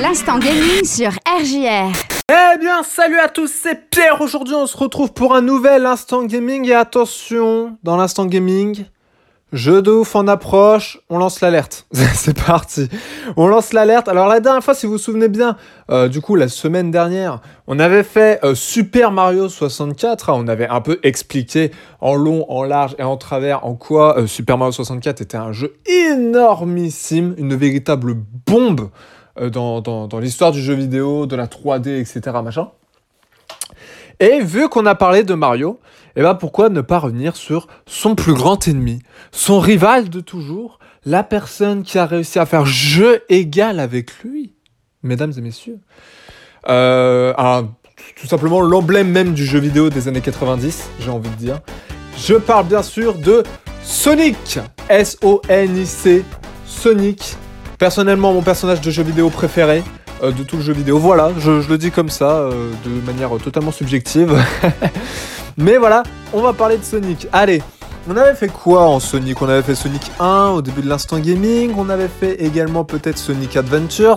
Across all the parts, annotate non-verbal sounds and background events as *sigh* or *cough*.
L'instant gaming sur RJR. Eh bien, salut à tous, c'est Pierre. Aujourd'hui, on se retrouve pour un nouvel instant gaming. Et attention, dans l'instant gaming, jeu de ouf en approche, on lance l'alerte. *laughs* c'est parti. On lance l'alerte. Alors, la dernière fois, si vous vous souvenez bien, euh, du coup, la semaine dernière, on avait fait euh, Super Mario 64. Hein. on avait un peu expliqué en long, en large et en travers en quoi euh, Super Mario 64 était un jeu énormissime, une véritable bombe euh, dans, dans, l'histoire du jeu vidéo, de la 3D, etc. Machin. Et vu qu'on a parlé de Mario, eh ben pourquoi ne pas revenir sur son plus grand ennemi, son rival de toujours, la personne qui a réussi à faire jeu égal avec lui, mesdames et messieurs. Euh, tout simplement l'emblème même du jeu vidéo des années 90, j'ai envie de dire. Je parle bien sûr de Sonic, S-O-N-I-C, Sonic, Personnellement, mon personnage de jeu vidéo préféré euh, de tout le jeu vidéo. Voilà, je, le dis comme ça, euh, de manière totalement subjective. *laughs* Mais voilà, on va parler de Sonic. Allez, on avait fait quoi en Sonic? On avait fait Sonic 1 au début de l'instant gaming, on avait fait également peut-être Sonic Adventures.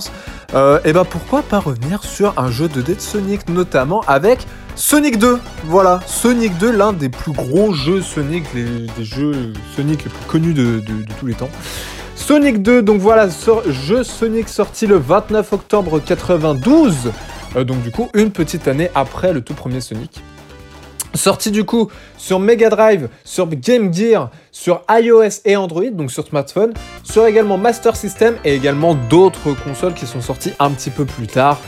Euh, et bah pourquoi pas revenir sur un jeu de d de Sonic, notamment avec Sonic 2. Voilà, Sonic 2, l'un des plus gros jeux Sonic, les, des jeux Sonic les plus connus de tous les temps. Sonic 2, donc voilà, jeu Sonic sorti le 29 octobre 92. Euh, donc du coup, une petite année après le tout premier Sonic. Sorti du coup sur Mega Drive, sur Game Gear, sur iOS et Android, donc sur smartphone, sur également Master System et également d'autres consoles qui sont sorties un petit peu plus tard.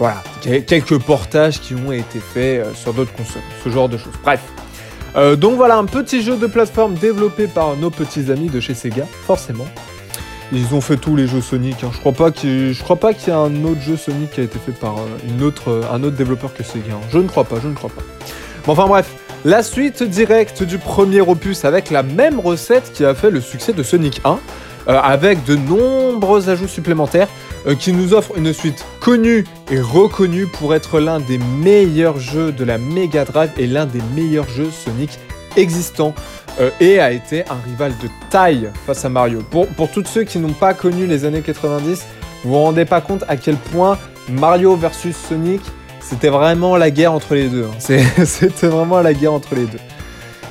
Voilà, quelques portages qui ont été faits euh, sur d'autres consoles, ce genre de choses. Bref. Euh, donc voilà, un petit jeu de plateforme développé par nos petits amis de chez Sega, forcément. Ils ont fait tous les jeux Sonic. Hein. Je crois pas qu'il, je crois pas qu'il y a un autre jeu Sonic qui a été fait par euh, une autre, euh, un autre développeur que Sega. Hein. Je ne crois pas, je ne crois pas. Bon, enfin bref, la suite directe du premier opus avec la même recette qui a fait le succès de Sonic 1, euh, avec de nombreux ajouts supplémentaires qui nous offrent une suite connue et reconnue pour être l'un des meilleurs jeux de la Mega Drive et l'un des meilleurs jeux Sonic existants. Euh, et a été un rival de taille face à Mario. Pour, pour tous ceux qui n'ont pas connu les années 90, vous vous rendez pas compte à quel point Mario versus Sonic, c'était vraiment la guerre entre les deux. Hein. *laughs* C'était vraiment la guerre entre les deux.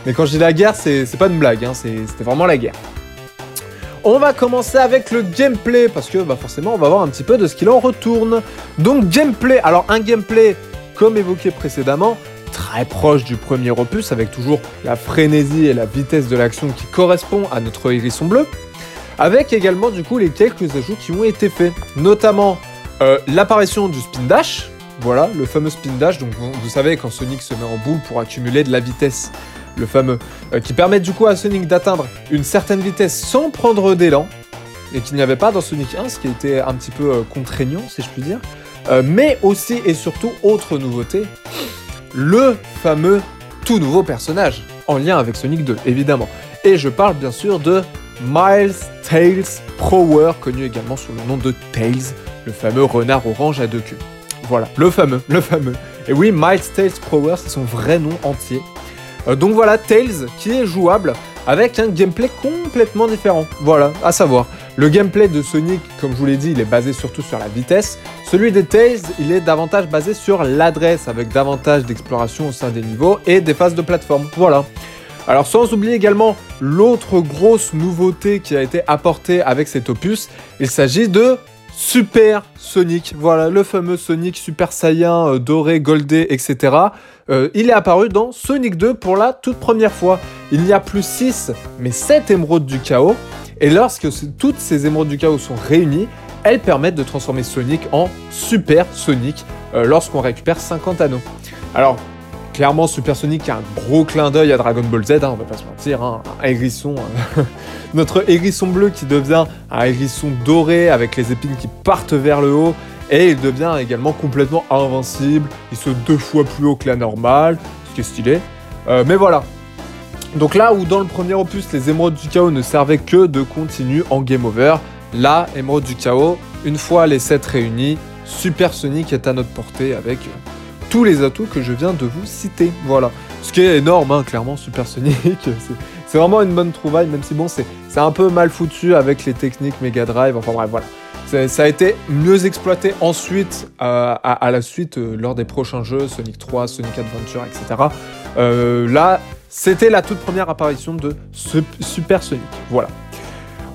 Mais quand je dis la guerre, c'est pas une blague, hein. c'était vraiment la guerre. On va commencer avec le gameplay, parce que bah, forcément on va voir un petit peu de ce qu'il en retourne. Donc gameplay, alors un gameplay, comme évoqué précédemment, très proche du premier opus, avec toujours la frénésie et la vitesse de l'action qui correspond à notre hérisson bleu, avec également du coup les quelques ajouts qui ont été faits, notamment euh, l'apparition du spin dash, voilà, le fameux spin dash, donc vous, savez quand Sonic se met en boule pour accumuler de la vitesse, le fameux, euh, qui permet du coup à Sonic d'atteindre une certaine vitesse sans prendre d'élan, et qu'il n'y avait pas dans Sonic 1, ce qui était un petit peu euh, contraignant si je puis dire. mais aussi et surtout, autre nouveauté, le fameux tout nouveau personnage, en lien avec Sonic 2, évidemment. Et je parle bien sûr de Miles Tails Prower, connu également sous le nom de Tails, le fameux renard orange à deux queues. Voilà, le fameux, le fameux. Et oui, Miles Tails Prower, c'est son vrai nom entier. Euh, donc voilà, Tails qui est jouable avec un gameplay complètement différent. Voilà, à savoir. Le gameplay de Sonic, comme je vous l'ai dit, il est basé surtout sur la vitesse. Celui des Tails, il est davantage basé sur l'adresse, avec davantage d'exploration au sein des niveaux et des phases de plateforme. Voilà. Alors sans oublier également l'autre grosse nouveauté qui a été apportée avec cet opus, il s'agit de Super Sonic. Voilà, le fameux Sonic Super Saiyan euh, doré, goldé, etc. Euh, il est apparu dans Sonic 2 pour la toute première fois. Il n'y a plus 6, mais 7 émeraudes du chaos. Et lorsque toutes ces émeraudes du chaos sont réunies, elles permettent de transformer Sonic en Super Sonic euh, lorsqu'on récupère 50 anneaux. Alors, clairement, Super Sonic a un gros clin d'œil à Dragon Ball Z, hein, on va pas se mentir, hein, un hérisson, euh, *laughs* notre hérisson bleu qui devient un hérisson doré avec les épines qui partent vers le haut, et il devient également complètement invincible, il saute deux fois plus haut que la normale, ce qui est stylé. Euh, mais voilà, donc là où dans le premier opus, les émeraudes du chaos ne servaient que de continu en game over, là, émeraude du chaos, une fois les 7 réunis, Super Sonic est à notre portée avec tous les atouts que je viens de vous citer. Voilà. Ce qui est énorme, hein, clairement, Super Sonic. *laughs* c'est vraiment une bonne trouvaille, même si bon, c'est un peu mal foutu avec les techniques Mega Drive. Enfin bref, voilà. Ça a été mieux exploité ensuite, euh, à, la suite, euh, lors des prochains jeux, Sonic 3, Sonic Adventure, etc. Euh, là, c'était la toute première apparition de Super Sonic. Voilà.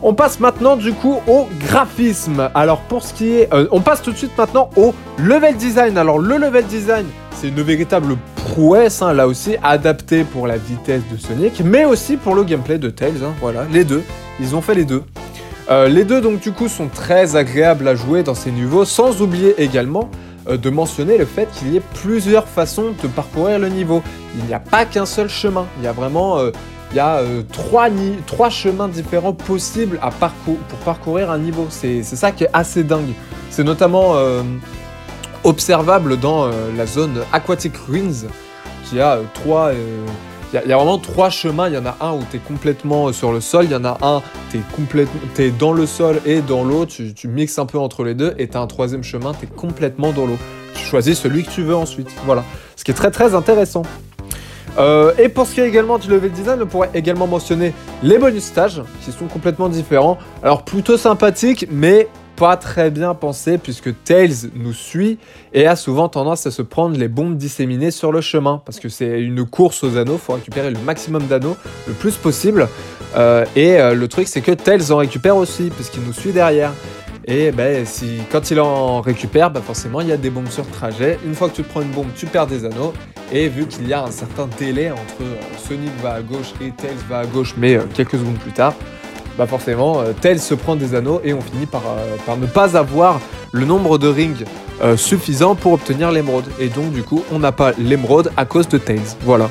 On passe maintenant du coup au graphisme. Alors pour ce qui est... on passe tout de suite maintenant au level design. Alors le level design, c'est une véritable prouesse, hein, là aussi, adaptée pour la vitesse de Sonic, mais aussi pour le gameplay de Tails. Hein, voilà, les deux. Ils ont fait les deux. Euh, les deux donc du coup sont très agréables à jouer dans ces niveaux, sans oublier également euh, de mentionner le fait qu'il y ait plusieurs façons de parcourir le niveau. Il n'y a pas qu'un seul chemin, il y a vraiment euh, il y a, trois, trois, chemins différents possibles à pour parcourir un niveau. C'est ça qui est assez dingue. C'est notamment observable dans la zone Aquatic Ruins, qui a trois il y, a vraiment trois chemins. Il y en a un où tu es complètement euh, sur le sol. Il y en a un, tu es, dans le sol et dans l'eau. Tu, mixes un peu entre les deux. Et tu as un troisième chemin, tu es complètement dans l'eau. Tu choisis celui que tu veux ensuite. Voilà. Ce qui est très très intéressant. Euh, et pour ce qui est également du level design, on pourrait également mentionner les bonus stages qui sont complètement différents. Alors plutôt sympathiques, mais pas très bien pensé puisque Tails nous suit et a souvent tendance à se prendre les bombes disséminées sur le chemin parce que c'est une course aux anneaux, faut récupérer le maximum d'anneaux le plus possible. Euh, et euh, le truc c'est que Tails en récupère aussi puisqu'il nous suit derrière. Et ben, si, quand il en récupère, ben, forcément il y a des bombes sur trajet. Une fois que tu prends une bombe, tu perds des anneaux. Et vu qu'il y a un certain délai entre euh, Sonic va à gauche et Tails va à gauche, mais quelques secondes plus tard, bah forcément, euh, Tails se prend des anneaux et on finit par, euh, par ne pas avoir le nombre de rings euh, suffisant pour obtenir l'émeraude. Et donc, du coup, on n'a pas l'émeraude à cause de Tails. Voilà.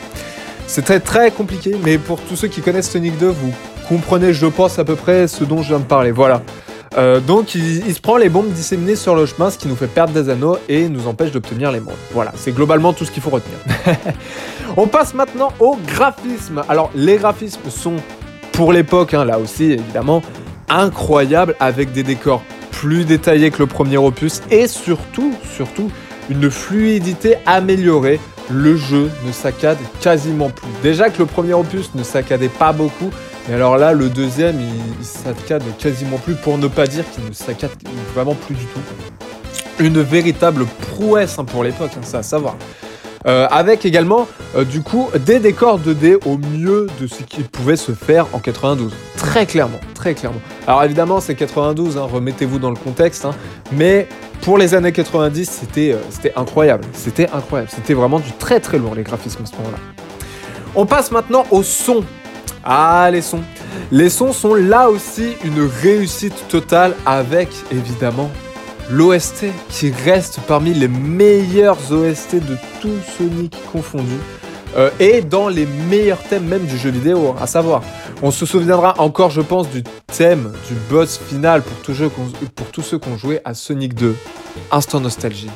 C'est très très compliqué, mais pour tous ceux qui connaissent Sonic 2, vous comprenez, je pense, à peu près ce dont je viens de parler. Voilà. donc il, se prend les bombes disséminées sur le chemin, ce qui nous fait perdre des anneaux et nous empêche d'obtenir l'émeraude. Voilà, c'est globalement tout ce qu'il faut retenir. *laughs* On passe maintenant au graphisme. Alors les graphismes sont pour l'époque, hein, là aussi évidemment, incroyable avec des décors plus détaillés que le premier opus et surtout, surtout, une fluidité améliorée. Le jeu ne saccade quasiment plus. Déjà que le premier opus ne saccadait pas beaucoup, mais alors là, le deuxième, il, saccade quasiment plus, pour ne pas dire qu'il ne saccade vraiment plus du tout. Une véritable prouesse hein, pour l'époque, hein, ça à savoir. Euh, avec également euh, du coup des décors 2D au mieux de ce qui pouvait se faire en 92. Très clairement, très clairement. Alors évidemment c'est 92, hein, remettez-vous dans le contexte, hein, mais pour les années 90 c'était euh, incroyable, c'était incroyable, c'était vraiment du très très lourd les graphismes à ce moment-là. On passe maintenant au son. Ah les sons. Les sons sont là aussi une réussite totale avec évidemment l'OST qui reste parmi les meilleurs OST de tout Sonic confondu. Euh, et dans les meilleurs thèmes même du jeu vidéo, hein, à savoir. On se souviendra encore, je pense, du thème du boss final pour, pour tous ceux qui ont joué à Sonic 2. Instant Nostalgie.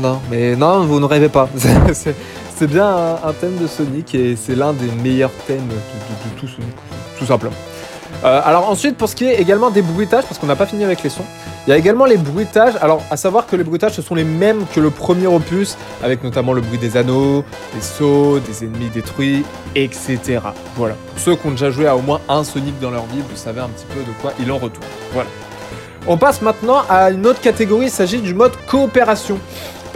Non, mais non, vous ne rêvez pas. *laughs* c'est bien un, thème de Sonic et c'est l'un des meilleurs thèmes de, tout Sonic, tout simplement. Euh, alors ensuite, pour ce qui est également des bruitages, parce qu'on n'a pas fini avec les sons, il y a également les bruitages. Alors, à savoir que les bruitages, ce sont les mêmes que le premier opus, avec notamment le bruit des anneaux, des sauts, des ennemis détruits, etc. Voilà. Pour ceux qui ont déjà joué à au moins un Sonic dans leur vie, vous savez un petit peu de quoi il en retourne. Voilà. On passe maintenant à une autre catégorie, il s'agit du mode coopération.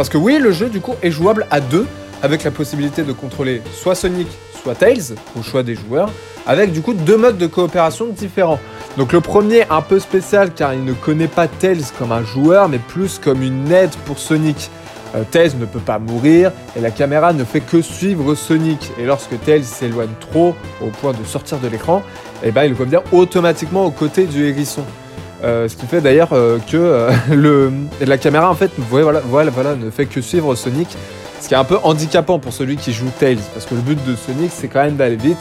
Parce que oui, le jeu du coup est jouable à deux, avec la possibilité de contrôler soit Sonic, soit Tails, au choix des joueurs, avec du coup deux modes de coopération différents. Donc le premier un peu spécial car il ne connaît pas Tails comme un joueur, mais plus comme une aide pour Sonic. Euh, Tails ne peut pas mourir et la caméra ne fait que suivre Sonic. Et lorsque Tails s'éloigne trop au point de sortir de l'écran, eh ben, il revient automatiquement aux côtés du hérisson. Euh, ce qui fait d'ailleurs euh, que euh, *laughs* la caméra en fait voilà, ne fait que suivre Sonic, ce qui est un peu handicapant pour celui qui joue Tails, parce que le but de Sonic c'est quand même d'aller vite,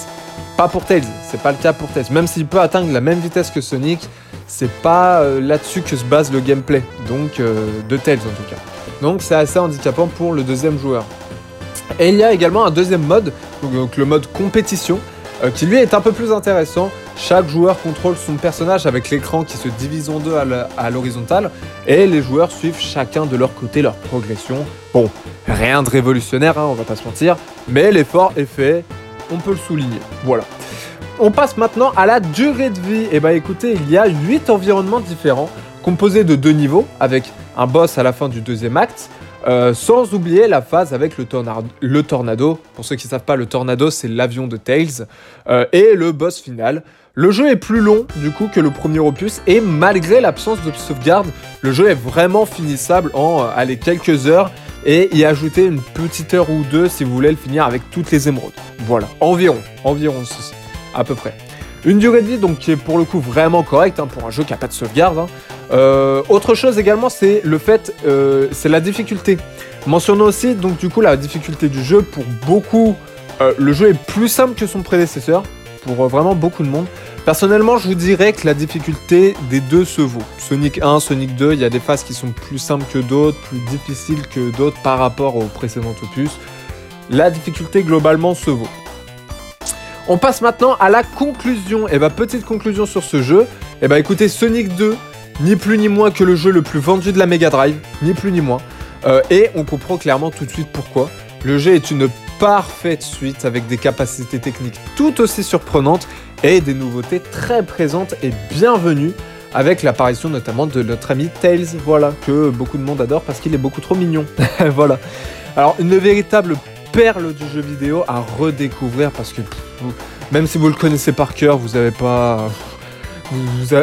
pas pour Tails, c'est pas le cas pour Tails, même s'il peut atteindre la même vitesse que Sonic, c'est pas là-dessus que se base le gameplay, donc de Tails en tout cas. Donc c'est assez handicapant pour le deuxième joueur. Et il y a également un deuxième mode, donc le mode compétition, qui lui est un peu plus intéressant. Chaque joueur contrôle son personnage avec l'écran qui se divise en deux à l'horizontale et les joueurs suivent chacun de leur côté leur progression. Bon, rien de révolutionnaire, hein, on va pas se mentir, mais l'effort est fait, on peut le souligner. Voilà. On passe maintenant à la durée de vie. Et eh bah ben, écoutez, il y a 8 environnements différents composés de deux niveaux avec un boss à la fin du deuxième acte, euh, sans oublier la phase avec le, tornado. Pour ceux qui ne savent pas, le tornado, c'est l'avion de Tails. Euh, et le boss final. Le jeu est plus long, du coup, que le premier opus. Et malgré l'absence de sauvegarde, le jeu est vraiment finissable en euh, quelques heures. Et y ajouter une petite heure ou deux si vous voulez le finir avec toutes les émeraudes. Voilà, environ, environ ceci, à peu près. Une durée de vie donc qui est pour le coup vraiment correcte hein, pour un jeu qui n'a pas de sauvegarde. Hein. Euh, autre chose également, c'est le fait, euh, c'est la difficulté. Mentionnons aussi donc du coup la difficulté du jeu. Pour beaucoup, le jeu est plus simple que son prédécesseur. Pour vraiment beaucoup de monde. Personnellement, je vous dirais que la difficulté des deux se vaut. Sonic 1, Sonic 2, il y a des phases qui sont plus simples que d'autres, plus difficiles que d'autres par rapport au précédent opus. La difficulté globalement se vaut. On passe maintenant à la conclusion. Et eh bah petite conclusion sur ce jeu. Et eh bah écoutez, Sonic 2, ni plus ni moins que le jeu le plus vendu de la Mega Drive, ni plus ni moins. Euh, et on comprend clairement tout de suite pourquoi. Le jeu est une parfaite suite avec des capacités techniques tout aussi surprenantes et des nouveautés très présentes et bienvenues avec l'apparition notamment de notre ami Tails, voilà, que beaucoup de monde adore parce qu'il est beaucoup trop mignon. *laughs* voilà. Alors une véritable perle du jeu vidéo à redécouvrir parce que même si vous le connaissez par cœur, vous n'avez pas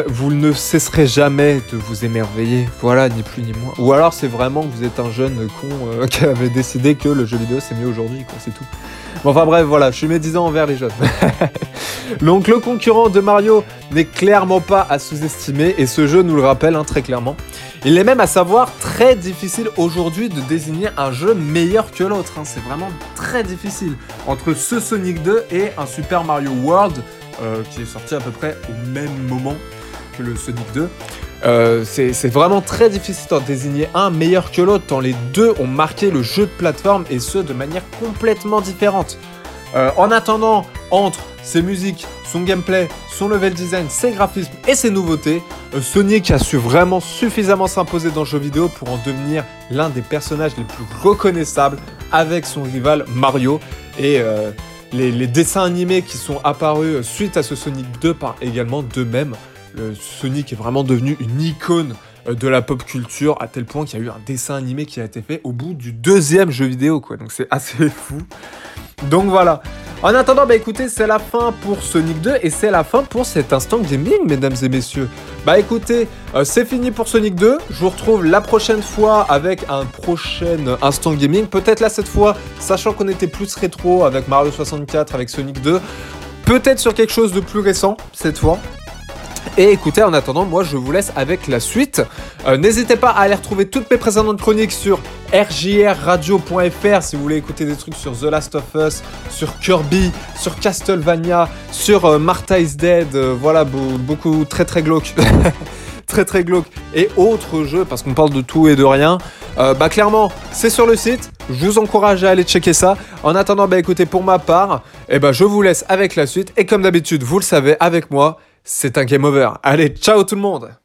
vous, ne cesserez jamais de vous émerveiller, voilà, ni plus ni moins. Ou alors c'est vraiment que vous êtes un jeune con euh, *laughs* qui avait décidé que le jeu vidéo c'est mieux aujourd'hui, quoi, c'est tout. enfin bref, voilà, je suis médisant envers les jeunes. *laughs* Donc le concurrent de Mario n'est clairement pas à sous-estimer et ce jeu nous le rappelle hein, très clairement. Il est même à savoir très difficile aujourd'hui de désigner un jeu meilleur que l'autre. Hein. C'est vraiment très difficile. Entre ce Sonic 2 et un Super Mario World euh, qui est sorti à peu près au même moment que le Sonic 2. Euh, c'est vraiment très difficile d'en désigner un meilleur que l'autre, tant les deux ont marqué le jeu de plateforme et ce de manière complètement différente. Euh, en attendant, entre ses musiques, son gameplay, son level design, ses graphismes et ses nouveautés, Sonic a su vraiment suffisamment s'imposer dans le jeu vidéo pour en devenir l'un des personnages les plus reconnaissables avec son rival Mario. Et les, dessins animés qui sont apparus suite à ce Sonic 2 par également d'eux-mêmes. Sonic est vraiment devenu une icône euh, de la pop culture à tel point qu'il y a eu un dessin animé qui a été fait au bout du deuxième jeu vidéo quoi. Donc c'est assez fou. Donc voilà. En attendant, bah écoutez, c'est la fin pour Sonic 2 et c'est la fin pour cet instant gaming, mesdames et messieurs. Bah écoutez, euh, c'est fini pour Sonic 2. Je vous retrouve la prochaine fois avec un prochain instant gaming. Peut-être là cette fois, sachant qu'on était plus rétro avec Mario 64, avec Sonic 2. Peut-être sur quelque chose de plus récent cette fois. Et écoutez, en attendant, moi je vous laisse avec la suite. Euh, n'hésitez pas à aller retrouver toutes mes précédentes chroniques sur rjrradio.fr si vous voulez écouter des trucs sur The Last of Us, sur Kirby, sur Castlevania, sur euh, Martha is Dead, euh, voilà, beaucoup très très glauque. *laughs* très très glauque. Et autres jeux, parce qu'on parle de tout et de rien. bah clairement, c'est sur le site. Je vous encourage à aller checker ça. En attendant, bah écoutez, pour ma part, eh ben, je vous laisse avec la suite. Et comme d'habitude, vous le savez, avec moi, c'est un game over. Allez, ciao tout le monde